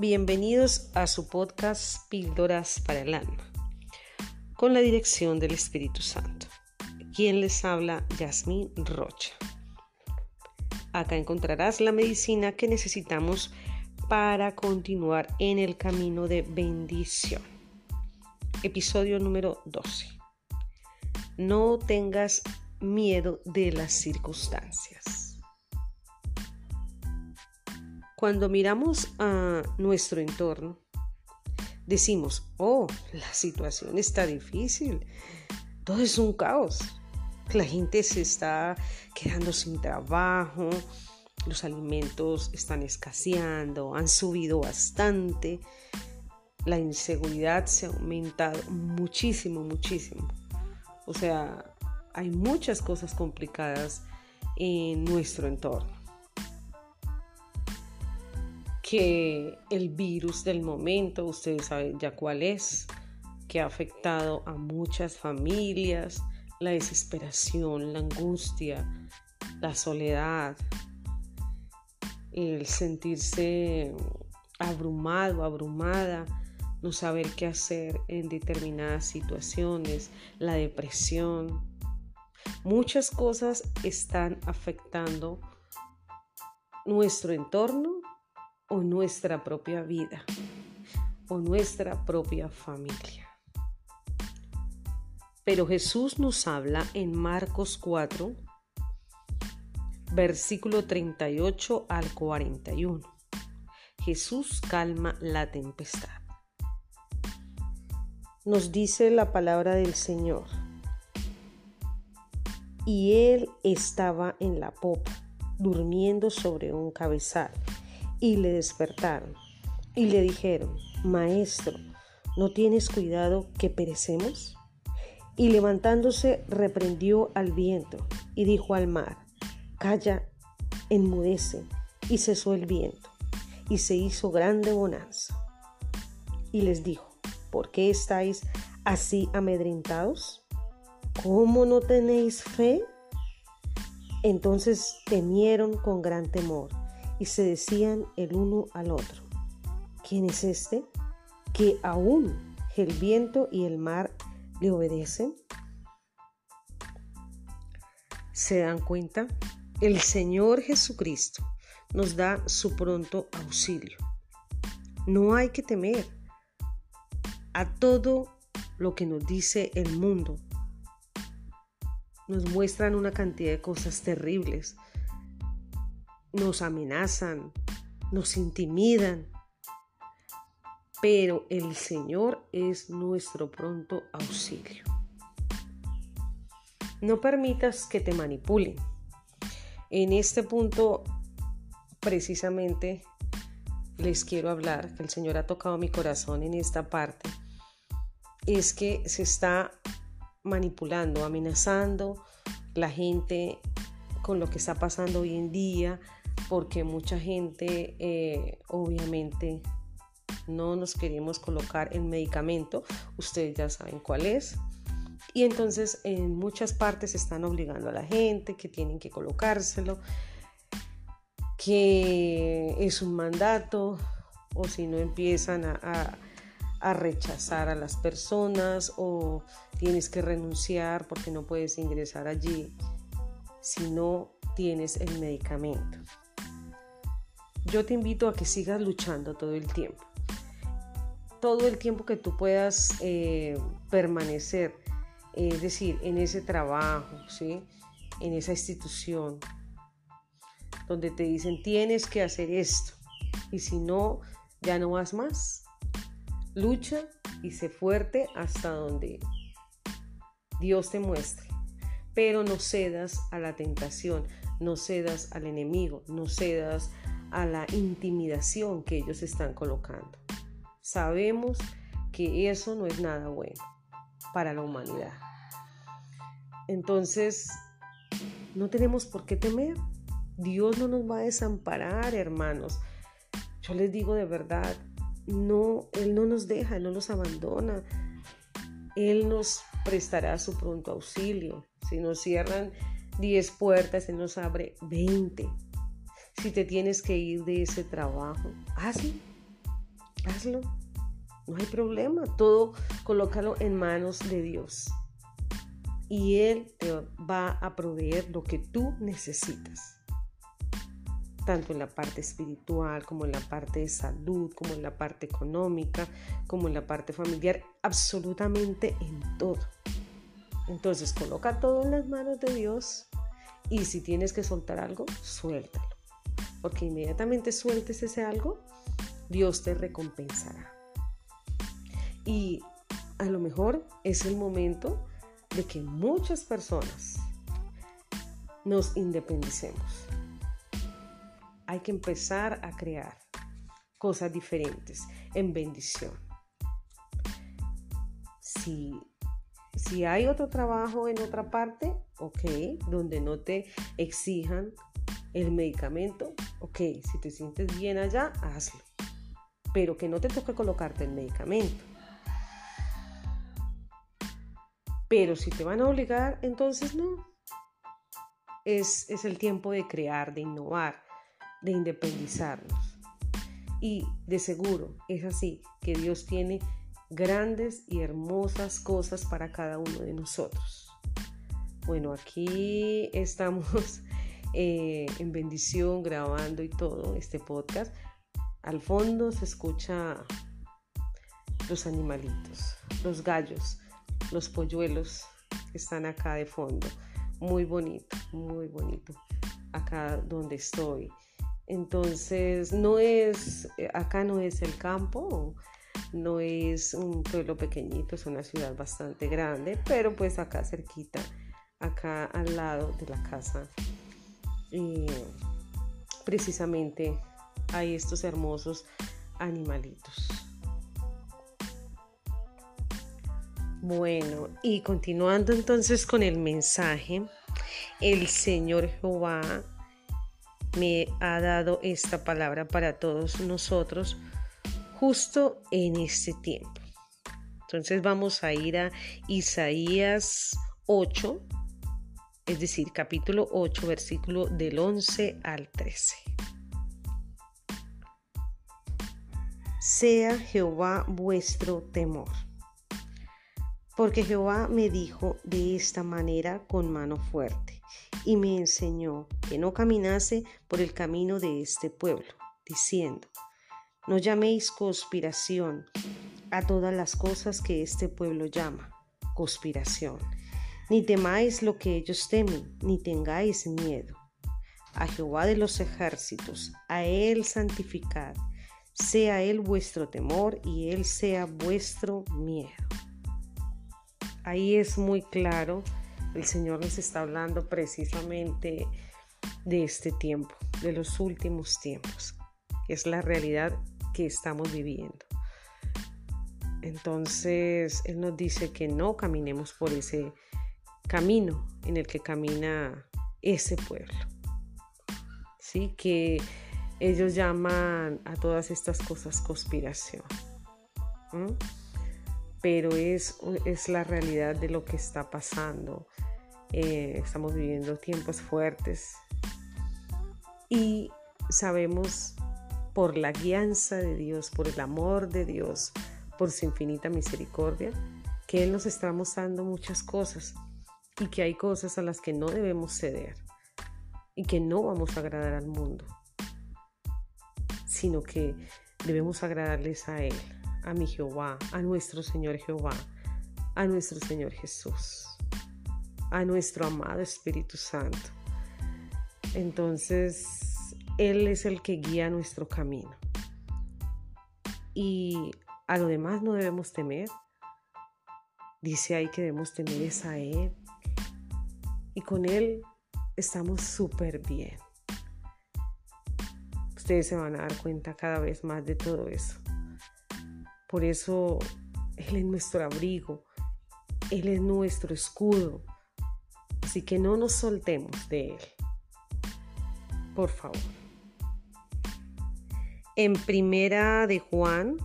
Bienvenidos a su podcast Píldoras para el Alma, con la dirección del Espíritu Santo. Quien les habla, Yasmín Rocha. Acá encontrarás la medicina que necesitamos para continuar en el camino de bendición. Episodio número 12. No tengas miedo de las circunstancias. Cuando miramos a nuestro entorno, decimos, oh, la situación está difícil, todo es un caos, la gente se está quedando sin trabajo, los alimentos están escaseando, han subido bastante, la inseguridad se ha aumentado muchísimo, muchísimo. O sea, hay muchas cosas complicadas en nuestro entorno que el virus del momento, ustedes saben ya cuál es, que ha afectado a muchas familias, la desesperación, la angustia, la soledad, el sentirse abrumado, abrumada, no saber qué hacer en determinadas situaciones, la depresión. Muchas cosas están afectando nuestro entorno o nuestra propia vida o nuestra propia familia. Pero Jesús nos habla en Marcos 4, versículo 38 al 41. Jesús calma la tempestad. Nos dice la palabra del Señor. Y él estaba en la popa, durmiendo sobre un cabezal y le despertaron y le dijeron, Maestro, ¿no tienes cuidado que perecemos? Y levantándose reprendió al viento y dijo al mar, Calla, enmudece. Y cesó el viento y se hizo grande bonanza. Y les dijo, ¿por qué estáis así amedrentados? ¿Cómo no tenéis fe? Entonces temieron con gran temor y se decían el uno al otro, ¿quién es este que aún el viento y el mar le obedecen? ¿Se dan cuenta? El Señor Jesucristo nos da su pronto auxilio. No hay que temer a todo lo que nos dice el mundo. Nos muestran una cantidad de cosas terribles, nos amenazan, nos intimidan, pero el Señor es nuestro pronto auxilio. No permitas que te manipulen. En este punto, precisamente, les quiero hablar, que el Señor ha tocado mi corazón en esta parte, es que se está manipulando, amenazando la gente con lo que está pasando hoy en día, porque mucha gente eh, obviamente no nos queremos colocar el medicamento, ustedes ya saben cuál es. Y entonces en muchas partes están obligando a la gente que tienen que colocárselo, que es un mandato, o si no empiezan a, a rechazar a las personas, o tienes que renunciar porque no puedes ingresar allí si no tienes el medicamento yo te invito a que sigas luchando todo el tiempo. Todo el tiempo que tú puedas eh, permanecer, es decir, en ese trabajo, ¿sí? en esa institución, donde te dicen tienes que hacer esto y si no, ya no vas más. Lucha y sé fuerte hasta donde Dios te muestre, pero no cedas a la tentación, no cedas al enemigo, no cedas a la intimidación que ellos están colocando. Sabemos que eso no es nada bueno para la humanidad. Entonces, no tenemos por qué temer. Dios no nos va a desamparar, hermanos. Yo les digo de verdad, no, Él no nos deja, no nos abandona. Él nos prestará su pronto auxilio. Si nos cierran 10 puertas, Él nos abre 20. Si te tienes que ir de ese trabajo, hazlo. hazlo. No hay problema. Todo colócalo en manos de Dios. Y Él te va a proveer lo que tú necesitas. Tanto en la parte espiritual, como en la parte de salud, como en la parte económica, como en la parte familiar, absolutamente en todo. Entonces coloca todo en las manos de Dios y si tienes que soltar algo, suéltalo. Porque inmediatamente sueltes ese algo, Dios te recompensará. Y a lo mejor es el momento de que muchas personas nos independicemos. Hay que empezar a crear cosas diferentes en bendición. Si si hay otro trabajo en otra parte, ok, donde no te exijan el medicamento, ok, si te sientes bien allá, hazlo. Pero que no te toque colocarte el medicamento. Pero si te van a obligar, entonces no. Es, es el tiempo de crear, de innovar, de independizarnos. Y de seguro es así que Dios tiene grandes y hermosas cosas para cada uno de nosotros. Bueno, aquí estamos eh, en bendición grabando y todo este podcast. Al fondo se escucha los animalitos, los gallos, los polluelos que están acá de fondo. Muy bonito, muy bonito. Acá donde estoy. Entonces, no es, acá no es el campo, no es un pueblo pequeñito, es una ciudad bastante grande, pero pues acá cerquita, acá al lado de la casa, precisamente hay estos hermosos animalitos. Bueno, y continuando entonces con el mensaje, el Señor Jehová me ha dado esta palabra para todos nosotros justo en este tiempo. Entonces vamos a ir a Isaías 8, es decir, capítulo 8, versículo del 11 al 13. Sea Jehová vuestro temor. Porque Jehová me dijo de esta manera con mano fuerte, y me enseñó que no caminase por el camino de este pueblo, diciendo, no llaméis conspiración a todas las cosas que este pueblo llama conspiración. Ni temáis lo que ellos temen, ni tengáis miedo. A Jehová de los ejércitos, a Él santificad, sea Él vuestro temor y Él sea vuestro miedo. Ahí es muy claro, el Señor nos está hablando precisamente de este tiempo, de los últimos tiempos. Es la realidad que estamos viviendo. Entonces, Él nos dice que no caminemos por ese camino en el que camina ese pueblo. Sí, que ellos llaman a todas estas cosas conspiración. Pero es, es, la realidad de lo que está pasando. Eh, estamos viviendo tiempos fuertes y sabemos por la guianza de Dios, por el amor de Dios, por su infinita misericordia, que Él nos está mostrando muchas cosas y que hay cosas a las que no debemos ceder y que no vamos a agradar al mundo, sino que debemos agradarles a Él, a mi Jehová, a nuestro Señor Jehová, a nuestro Señor Jesús, a nuestro amado Espíritu Santo. Entonces, él es el que guía nuestro camino. Y a lo demás no debemos temer. Dice ahí que debemos temer es a Él. Y con Él estamos súper bien. Ustedes se van a dar cuenta cada vez más de todo eso. Por eso Él es nuestro abrigo. Él es nuestro escudo. Así que no nos soltemos de Él. Por favor. En primera de Juan,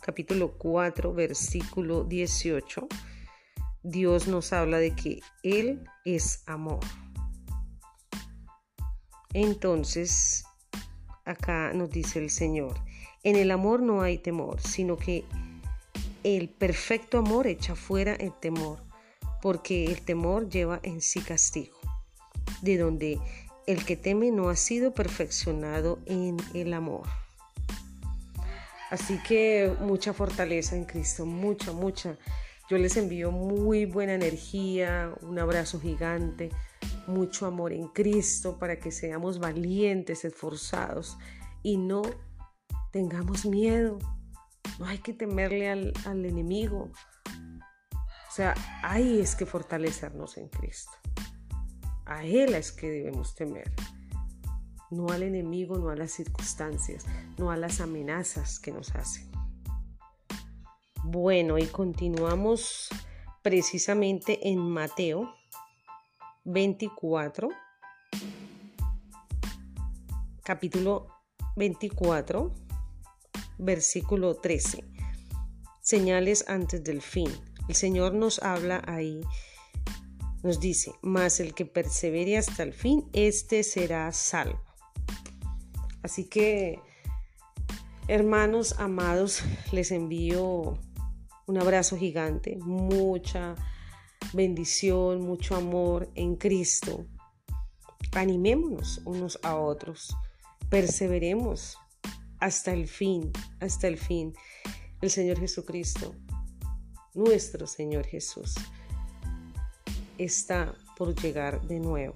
capítulo 4, versículo 18, Dios nos habla de que Él es amor. Entonces, acá nos dice el Señor, En el amor no hay temor, sino que el perfecto amor echa fuera el temor, porque el temor lleva en sí castigo, de donde el que teme no ha sido perfeccionado en el amor. Así que mucha fortaleza en Cristo, mucha, mucha. Yo les envío muy buena energía, un abrazo gigante, mucho amor en Cristo para que seamos valientes, esforzados y no tengamos miedo. No hay que temerle al, al enemigo. O sea, ahí es que fortalecernos en Cristo. A Él es que debemos temer no al enemigo, no a las circunstancias, no a las amenazas que nos hacen. Bueno, y continuamos precisamente en Mateo 24, capítulo 24, versículo 13. Señales antes del fin. El Señor nos habla ahí, nos dice, mas el que persevere hasta el fin, éste será salvo. Así que, hermanos amados, les envío un abrazo gigante, mucha bendición, mucho amor en Cristo. Animémonos unos a otros, perseveremos hasta el fin, hasta el fin. El Señor Jesucristo, nuestro Señor Jesús, está por llegar de nuevo.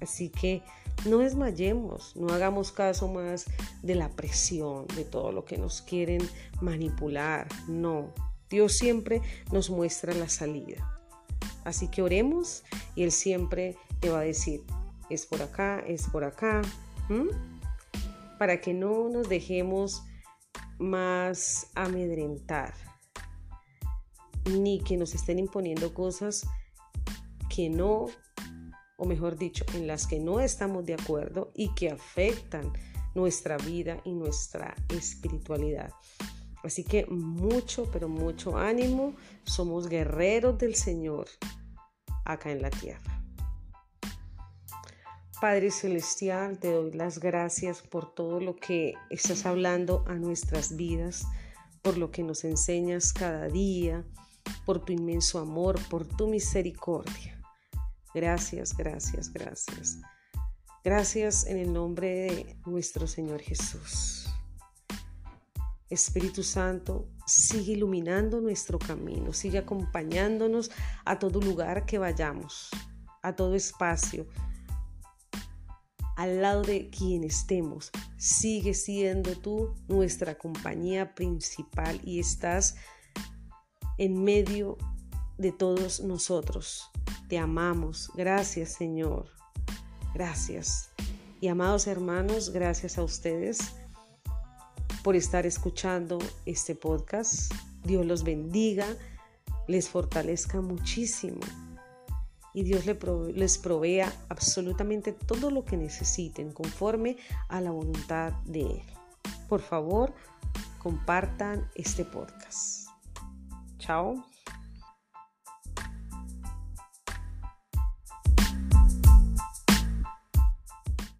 Así que no desmayemos, no hagamos caso más de la presión, de todo lo que nos quieren manipular. No, Dios siempre nos muestra la salida. Así que oremos y Él siempre te va a decir, es por acá, es por acá, para que no nos dejemos más amedrentar, ni que nos estén imponiendo cosas que no o mejor dicho, en las que no estamos de acuerdo y que afectan nuestra vida y nuestra espiritualidad. Así que mucho, pero mucho ánimo. Somos guerreros del Señor acá en la tierra. Padre Celestial, te doy las gracias por todo lo que estás hablando a nuestras vidas, por lo que nos enseñas cada día, por tu inmenso amor, por tu misericordia. Gracias, gracias, gracias. Gracias en el nombre de nuestro Señor Jesús. Espíritu Santo, sigue iluminando nuestro camino, sigue acompañándonos a todo lugar que vayamos, a todo espacio, al lado de quien estemos. Sigue siendo tú nuestra compañía principal y estás en medio de todos nosotros. Te amamos. Gracias Señor. Gracias. Y amados hermanos, gracias a ustedes por estar escuchando este podcast. Dios los bendiga, les fortalezca muchísimo y Dios les provea absolutamente todo lo que necesiten conforme a la voluntad de Él. Por favor, compartan este podcast. Chao.